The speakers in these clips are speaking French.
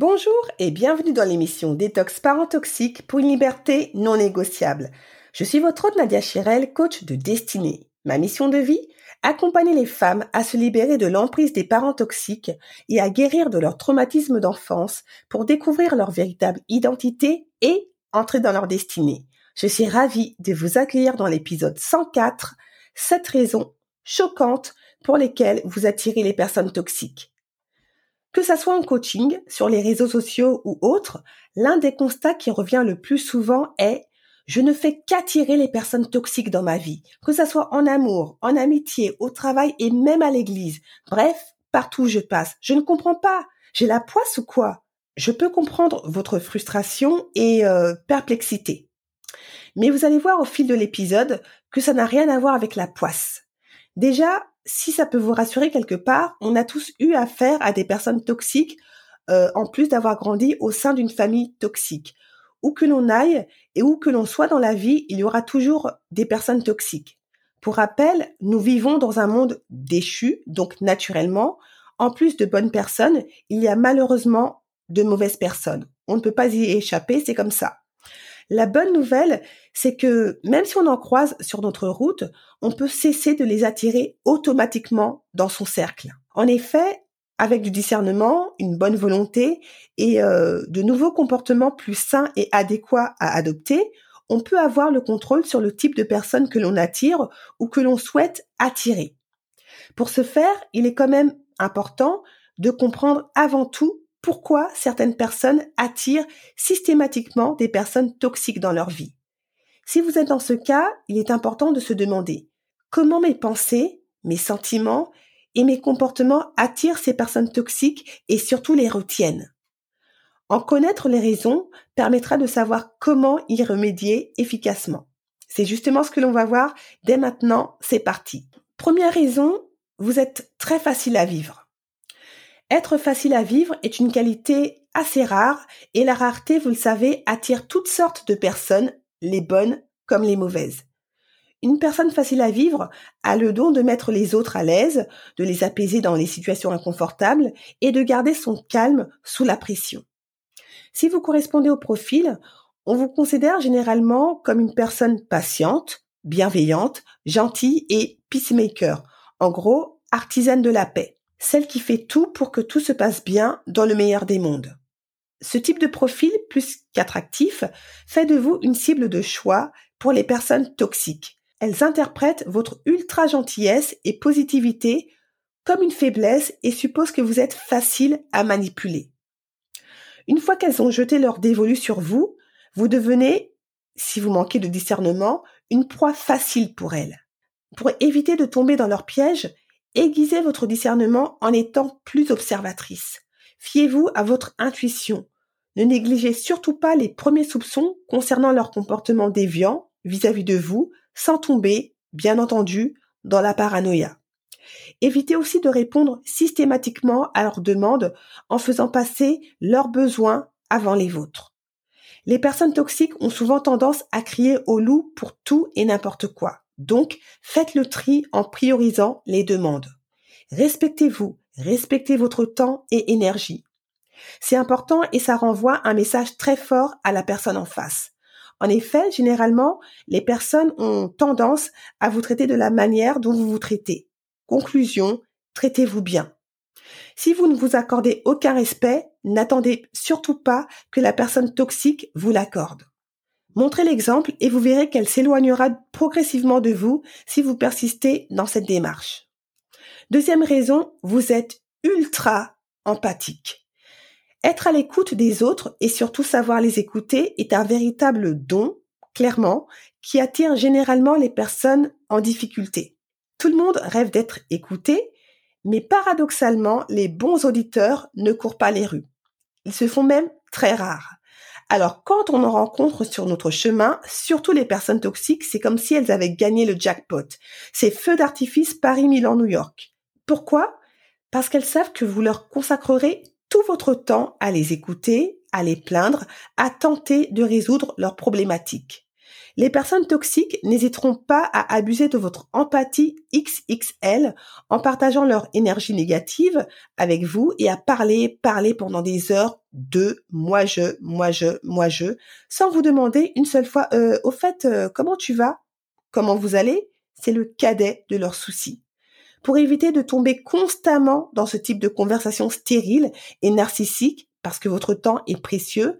Bonjour et bienvenue dans l'émission Détox Parents Toxiques pour une liberté non négociable. Je suis votre hôte Nadia Chirel, coach de destinée. Ma mission de vie Accompagner les femmes à se libérer de l'emprise des parents toxiques et à guérir de leur traumatisme d'enfance pour découvrir leur véritable identité et entrer dans leur destinée. Je suis ravie de vous accueillir dans l'épisode 104, 7 raisons choquantes pour lesquelles vous attirez les personnes toxiques. Que ça soit en coaching, sur les réseaux sociaux ou autres, l'un des constats qui revient le plus souvent est je ne fais qu'attirer les personnes toxiques dans ma vie, que ça soit en amour, en amitié, au travail et même à l'église. Bref, partout où je passe. Je ne comprends pas. J'ai la poisse ou quoi? Je peux comprendre votre frustration et euh, perplexité. Mais vous allez voir au fil de l'épisode que ça n'a rien à voir avec la poisse. Déjà, si ça peut vous rassurer quelque part, on a tous eu affaire à des personnes toxiques, euh, en plus d'avoir grandi au sein d'une famille toxique. Où que l'on aille et où que l'on soit dans la vie, il y aura toujours des personnes toxiques. Pour rappel, nous vivons dans un monde déchu, donc naturellement, en plus de bonnes personnes, il y a malheureusement de mauvaises personnes. On ne peut pas y échapper, c'est comme ça. La bonne nouvelle, c'est que même si on en croise sur notre route, on peut cesser de les attirer automatiquement dans son cercle. En effet, avec du discernement, une bonne volonté et euh, de nouveaux comportements plus sains et adéquats à adopter, on peut avoir le contrôle sur le type de personnes que l'on attire ou que l'on souhaite attirer. Pour ce faire, il est quand même important de comprendre avant tout pourquoi certaines personnes attirent systématiquement des personnes toxiques dans leur vie. Si vous êtes dans ce cas, il est important de se demander comment mes pensées, mes sentiments et mes comportements attirent ces personnes toxiques et surtout les retiennent. En connaître les raisons permettra de savoir comment y remédier efficacement. C'est justement ce que l'on va voir dès maintenant, c'est parti. Première raison, vous êtes très facile à vivre. Être facile à vivre est une qualité assez rare et la rareté, vous le savez, attire toutes sortes de personnes, les bonnes comme les mauvaises. Une personne facile à vivre a le don de mettre les autres à l'aise, de les apaiser dans les situations inconfortables et de garder son calme sous la pression. Si vous correspondez au profil, on vous considère généralement comme une personne patiente, bienveillante, gentille et peacemaker. En gros, artisane de la paix celle qui fait tout pour que tout se passe bien dans le meilleur des mondes. Ce type de profil, plus qu'attractif, fait de vous une cible de choix pour les personnes toxiques. Elles interprètent votre ultra gentillesse et positivité comme une faiblesse et supposent que vous êtes facile à manipuler. Une fois qu'elles ont jeté leur dévolu sur vous, vous devenez, si vous manquez de discernement, une proie facile pour elles. Pour éviter de tomber dans leur piège, Aiguisez votre discernement en étant plus observatrice. Fiez-vous à votre intuition. Ne négligez surtout pas les premiers soupçons concernant leur comportement déviant vis-à-vis de vous, sans tomber, bien entendu, dans la paranoïa. Évitez aussi de répondre systématiquement à leurs demandes en faisant passer leurs besoins avant les vôtres. Les personnes toxiques ont souvent tendance à crier au loup pour tout et n'importe quoi. Donc, faites le tri en priorisant les demandes. Respectez-vous, respectez votre temps et énergie. C'est important et ça renvoie un message très fort à la personne en face. En effet, généralement, les personnes ont tendance à vous traiter de la manière dont vous vous traitez. Conclusion, traitez-vous bien. Si vous ne vous accordez aucun respect, n'attendez surtout pas que la personne toxique vous l'accorde. Montrez l'exemple et vous verrez qu'elle s'éloignera progressivement de vous si vous persistez dans cette démarche. Deuxième raison, vous êtes ultra empathique. Être à l'écoute des autres et surtout savoir les écouter est un véritable don, clairement, qui attire généralement les personnes en difficulté. Tout le monde rêve d'être écouté, mais paradoxalement, les bons auditeurs ne courent pas les rues. Ils se font même très rares. Alors quand on en rencontre sur notre chemin, surtout les personnes toxiques, c'est comme si elles avaient gagné le jackpot. C'est feu d'artifice Paris-Milan-New York. Pourquoi? Parce qu'elles savent que vous leur consacrerez tout votre temps à les écouter, à les plaindre, à tenter de résoudre leurs problématiques. Les personnes toxiques n'hésiteront pas à abuser de votre empathie XXL en partageant leur énergie négative avec vous et à parler, parler pendant des heures de moi je, moi je, moi je, sans vous demander une seule fois euh, au fait euh, comment tu vas, comment vous allez, c'est le cadet de leurs soucis. Pour éviter de tomber constamment dans ce type de conversation stérile et narcissique, parce que votre temps est précieux,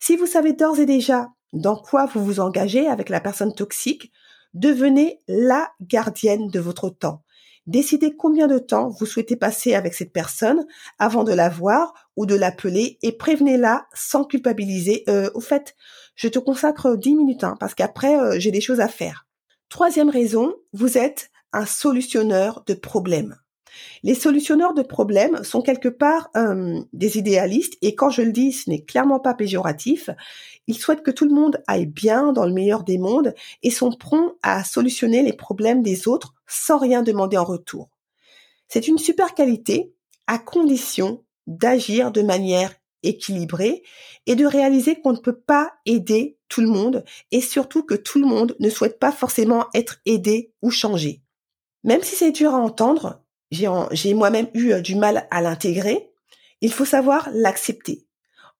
si vous savez d'ores et déjà dans quoi vous vous engagez avec la personne toxique, devenez la gardienne de votre temps. Décidez combien de temps vous souhaitez passer avec cette personne avant de la voir ou de l'appeler et prévenez-la sans culpabiliser. Euh, au fait, je te consacre 10 minutes hein, parce qu'après, euh, j'ai des choses à faire. Troisième raison, vous êtes un solutionneur de problèmes. Les solutionneurs de problèmes sont quelque part euh, des idéalistes et quand je le dis, ce n'est clairement pas péjoratif. Ils souhaitent que tout le monde aille bien dans le meilleur des mondes et sont prompts à solutionner les problèmes des autres sans rien demander en retour. C'est une super qualité à condition d'agir de manière équilibrée et de réaliser qu'on ne peut pas aider tout le monde et surtout que tout le monde ne souhaite pas forcément être aidé ou changé. Même si c'est dur à entendre, j'ai moi-même eu euh, du mal à l'intégrer, il faut savoir l'accepter.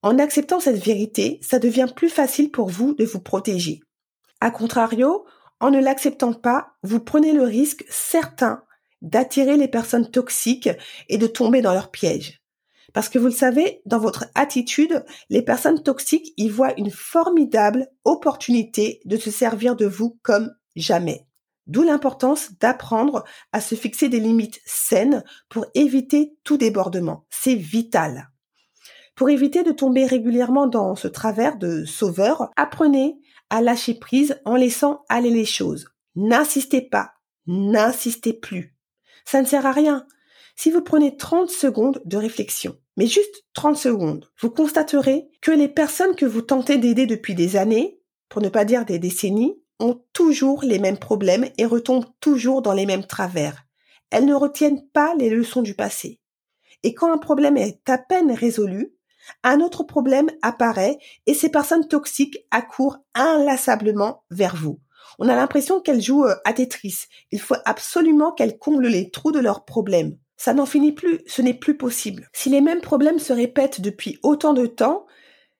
En acceptant cette vérité, ça devient plus facile pour vous de vous protéger. A contrario, en ne l'acceptant pas, vous prenez le risque certain d'attirer les personnes toxiques et de tomber dans leur piège. Parce que vous le savez, dans votre attitude, les personnes toxiques y voient une formidable opportunité de se servir de vous comme jamais. D'où l'importance d'apprendre à se fixer des limites saines pour éviter tout débordement. C'est vital. Pour éviter de tomber régulièrement dans ce travers de sauveur, apprenez à lâcher prise en laissant aller les choses. N'insistez pas, n'insistez plus. Ça ne sert à rien. Si vous prenez 30 secondes de réflexion, mais juste 30 secondes, vous constaterez que les personnes que vous tentez d'aider depuis des années, pour ne pas dire des décennies, ont toujours les mêmes problèmes et retombent toujours dans les mêmes travers. Elles ne retiennent pas les leçons du passé. Et quand un problème est à peine résolu, un autre problème apparaît et ces personnes toxiques accourent inlassablement vers vous. On a l'impression qu'elles jouent euh, à Tetris. Il faut absolument qu'elles comblent les trous de leurs problèmes. Ça n'en finit plus, ce n'est plus possible. Si les mêmes problèmes se répètent depuis autant de temps,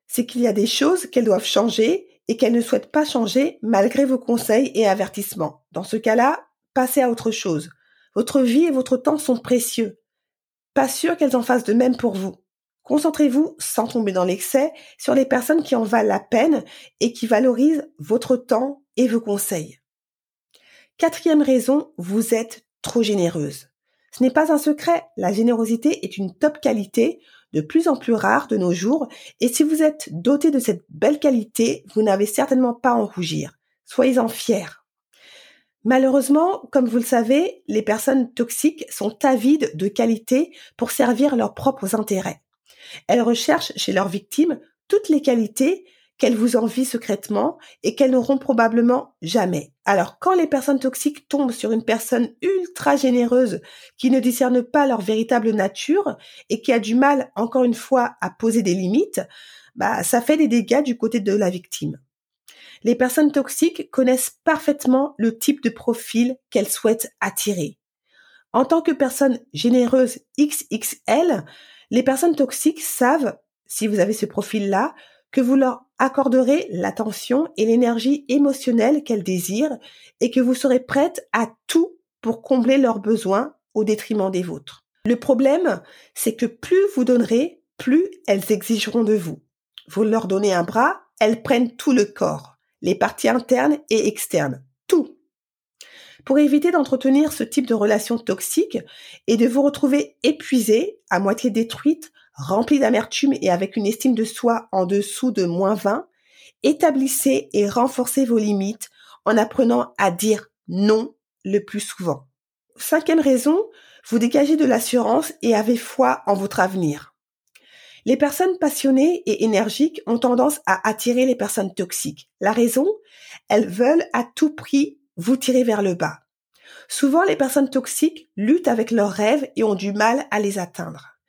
c'est qu'il y a des choses qu'elles doivent changer et qu'elles ne souhaitent pas changer malgré vos conseils et avertissements. Dans ce cas-là, passez à autre chose. Votre vie et votre temps sont précieux. Pas sûr qu'elles en fassent de même pour vous. Concentrez-vous, sans tomber dans l'excès, sur les personnes qui en valent la peine et qui valorisent votre temps et vos conseils. Quatrième raison, vous êtes trop généreuse. Ce n'est pas un secret, la générosité est une top qualité de plus en plus rare de nos jours, et si vous êtes doté de cette belle qualité, vous n'avez certainement pas à en rougir. Soyez-en fiers. Malheureusement, comme vous le savez, les personnes toxiques sont avides de qualité pour servir leurs propres intérêts. Elles recherchent chez leurs victimes toutes les qualités qu'elles vous envient secrètement et qu'elles n'auront probablement jamais. Alors quand les personnes toxiques tombent sur une personne ultra généreuse qui ne discerne pas leur véritable nature et qui a du mal, encore une fois, à poser des limites, bah, ça fait des dégâts du côté de la victime. Les personnes toxiques connaissent parfaitement le type de profil qu'elles souhaitent attirer. En tant que personne généreuse XXL, les personnes toxiques savent, si vous avez ce profil-là, que vous leur accorderez l'attention et l'énergie émotionnelle qu'elles désirent et que vous serez prête à tout pour combler leurs besoins au détriment des vôtres. Le problème, c'est que plus vous donnerez, plus elles exigeront de vous. Vous leur donnez un bras, elles prennent tout le corps. les parties internes et externes, tout. Pour éviter d'entretenir ce type de relation toxique et de vous retrouver épuisé, à moitié détruite, rempli d'amertume et avec une estime de soi en dessous de moins 20, établissez et renforcez vos limites en apprenant à dire non le plus souvent. Cinquième raison, vous dégagez de l'assurance et avez foi en votre avenir. Les personnes passionnées et énergiques ont tendance à attirer les personnes toxiques. La raison Elles veulent à tout prix vous tirer vers le bas. Souvent, les personnes toxiques luttent avec leurs rêves et ont du mal à les atteindre.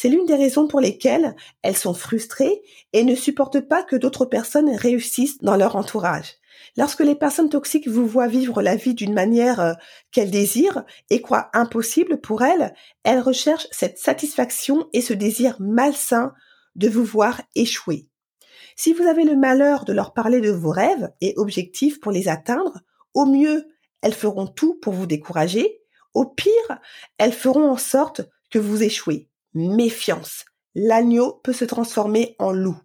C'est l'une des raisons pour lesquelles elles sont frustrées et ne supportent pas que d'autres personnes réussissent dans leur entourage. Lorsque les personnes toxiques vous voient vivre la vie d'une manière euh, qu'elles désirent et croient impossible pour elles, elles recherchent cette satisfaction et ce désir malsain de vous voir échouer. Si vous avez le malheur de leur parler de vos rêves et objectifs pour les atteindre, au mieux, elles feront tout pour vous décourager, au pire, elles feront en sorte que vous échouez méfiance. L'agneau peut se transformer en loup.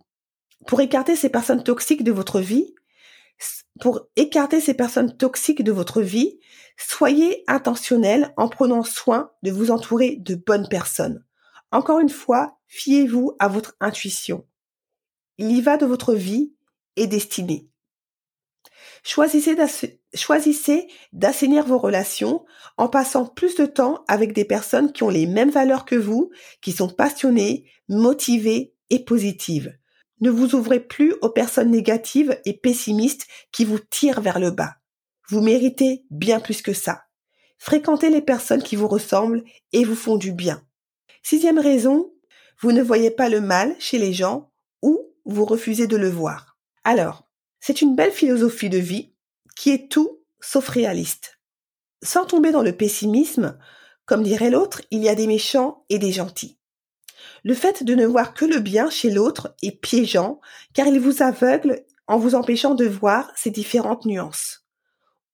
Pour écarter ces personnes toxiques de votre vie, soyez intentionnel en prenant soin de vous entourer de bonnes personnes. Encore une fois, fiez-vous à votre intuition. Il y va de votre vie et destinée. Choisissez d'assainir vos relations en passant plus de temps avec des personnes qui ont les mêmes valeurs que vous, qui sont passionnées, motivées et positives. Ne vous ouvrez plus aux personnes négatives et pessimistes qui vous tirent vers le bas. Vous méritez bien plus que ça. Fréquentez les personnes qui vous ressemblent et vous font du bien. Sixième raison, vous ne voyez pas le mal chez les gens ou vous refusez de le voir. Alors, c'est une belle philosophie de vie qui est tout sauf réaliste. Sans tomber dans le pessimisme, comme dirait l'autre, il y a des méchants et des gentils. Le fait de ne voir que le bien chez l'autre est piégeant car il vous aveugle en vous empêchant de voir ces différentes nuances.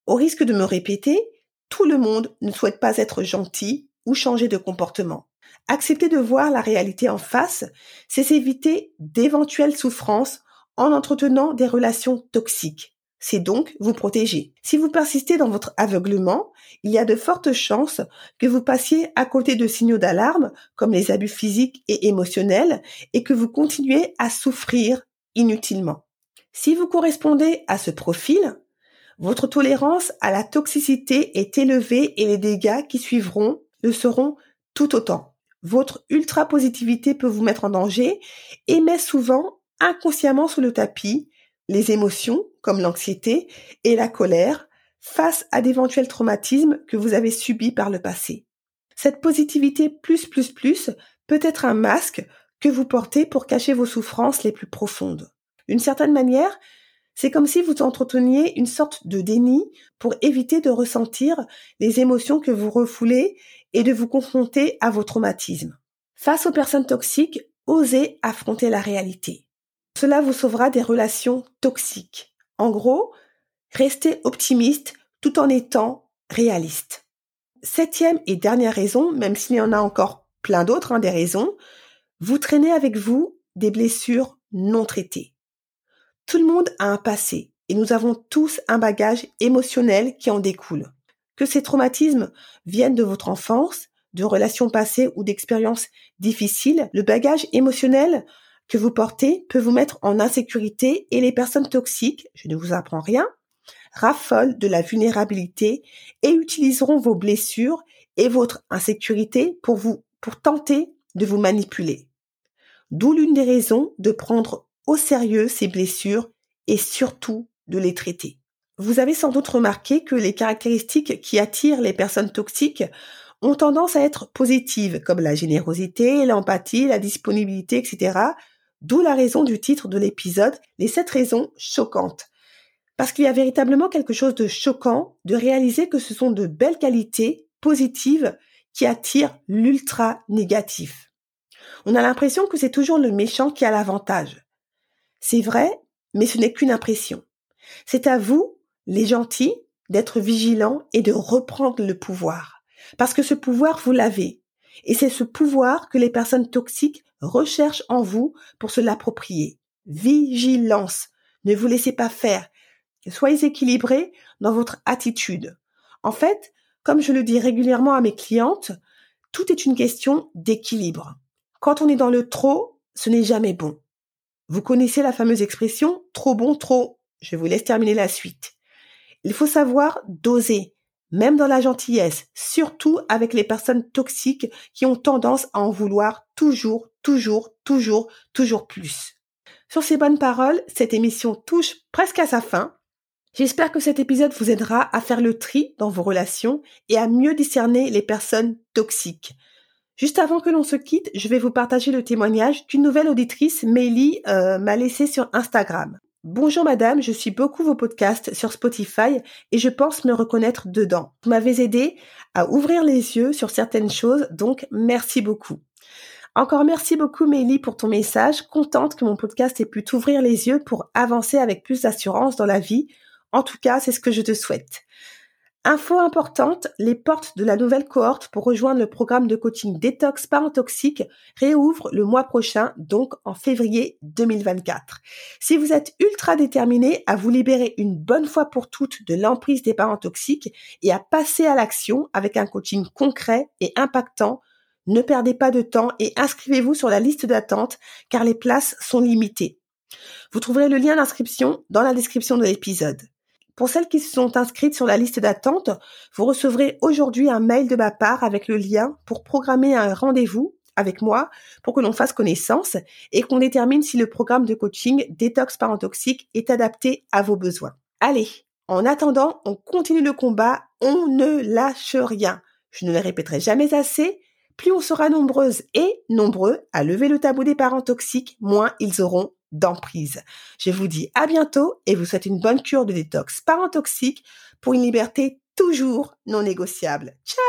Au risque de me répéter, tout le monde ne souhaite pas être gentil ou changer de comportement. Accepter de voir la réalité en face, c'est éviter d'éventuelles souffrances en entretenant des relations toxiques. C'est donc vous protéger. Si vous persistez dans votre aveuglement, il y a de fortes chances que vous passiez à côté de signaux d'alarme comme les abus physiques et émotionnels et que vous continuez à souffrir inutilement. Si vous correspondez à ce profil, votre tolérance à la toxicité est élevée et les dégâts qui suivront le seront tout autant. Votre ultra-positivité peut vous mettre en danger et met souvent inconsciemment sous le tapis les émotions comme l'anxiété et la colère face à d'éventuels traumatismes que vous avez subis par le passé. Cette positivité plus plus plus peut être un masque que vous portez pour cacher vos souffrances les plus profondes. D'une certaine manière, c'est comme si vous entreteniez une sorte de déni pour éviter de ressentir les émotions que vous refoulez et de vous confronter à vos traumatismes. Face aux personnes toxiques, osez affronter la réalité. Cela vous sauvera des relations toxiques. En gros, restez optimiste tout en étant réaliste. Septième et dernière raison, même s'il y en a encore plein d'autres hein, des raisons, vous traînez avec vous des blessures non traitées. Tout le monde a un passé et nous avons tous un bagage émotionnel qui en découle. Que ces traumatismes viennent de votre enfance, de relations passées ou d'expériences difficiles, le bagage émotionnel que vous portez peut vous mettre en insécurité et les personnes toxiques, je ne vous apprends rien, raffolent de la vulnérabilité et utiliseront vos blessures et votre insécurité pour vous, pour tenter de vous manipuler. D'où l'une des raisons de prendre au sérieux ces blessures et surtout de les traiter. Vous avez sans doute remarqué que les caractéristiques qui attirent les personnes toxiques ont tendance à être positives, comme la générosité, l'empathie, la disponibilité, etc., D'où la raison du titre de l'épisode, les sept raisons choquantes. Parce qu'il y a véritablement quelque chose de choquant de réaliser que ce sont de belles qualités positives qui attirent l'ultra négatif. On a l'impression que c'est toujours le méchant qui a l'avantage. C'est vrai, mais ce n'est qu'une impression. C'est à vous, les gentils, d'être vigilants et de reprendre le pouvoir. Parce que ce pouvoir, vous l'avez. Et c'est ce pouvoir que les personnes toxiques recherchent en vous pour se l'approprier. Vigilance. Ne vous laissez pas faire. Soyez équilibré dans votre attitude. En fait, comme je le dis régulièrement à mes clientes, tout est une question d'équilibre. Quand on est dans le trop, ce n'est jamais bon. Vous connaissez la fameuse expression trop bon, trop. Je vous laisse terminer la suite. Il faut savoir doser, même dans la gentillesse, surtout avec les personnes toxiques qui ont tendance à en vouloir toujours, toujours, toujours, toujours plus. Sur ces bonnes paroles, cette émission touche presque à sa fin. J'espère que cet épisode vous aidera à faire le tri dans vos relations et à mieux discerner les personnes toxiques. Juste avant que l'on se quitte, je vais vous partager le témoignage d'une nouvelle auditrice, Mélie, euh, m'a laissé sur Instagram. Bonjour madame, je suis beaucoup vos podcasts sur Spotify et je pense me reconnaître dedans. Vous m'avez aidé à ouvrir les yeux sur certaines choses, donc merci beaucoup. Encore merci beaucoup Mélie pour ton message, contente que mon podcast ait pu t'ouvrir les yeux pour avancer avec plus d'assurance dans la vie. En tout cas, c'est ce que je te souhaite. Info importante, les portes de la nouvelle cohorte pour rejoindre le programme de coaching Détox Parents Toxiques réouvrent le mois prochain, donc en février 2024. Si vous êtes ultra déterminé à vous libérer une bonne fois pour toutes de l'emprise des parents toxiques et à passer à l'action avec un coaching concret et impactant, ne perdez pas de temps et inscrivez-vous sur la liste d'attente car les places sont limitées. Vous trouverez le lien d'inscription dans la description de l'épisode. Pour celles qui se sont inscrites sur la liste d'attente, vous recevrez aujourd'hui un mail de ma part avec le lien pour programmer un rendez-vous avec moi pour que l'on fasse connaissance et qu'on détermine si le programme de coaching détox parent toxique est adapté à vos besoins. Allez, en attendant, on continue le combat, on ne lâche rien. Je ne le répéterai jamais assez, plus on sera nombreuses et nombreux à lever le tabou des parents toxiques, moins ils auront d'emprise. Je vous dis à bientôt et vous souhaite une bonne cure de détox parent toxique pour une liberté toujours non négociable. Ciao.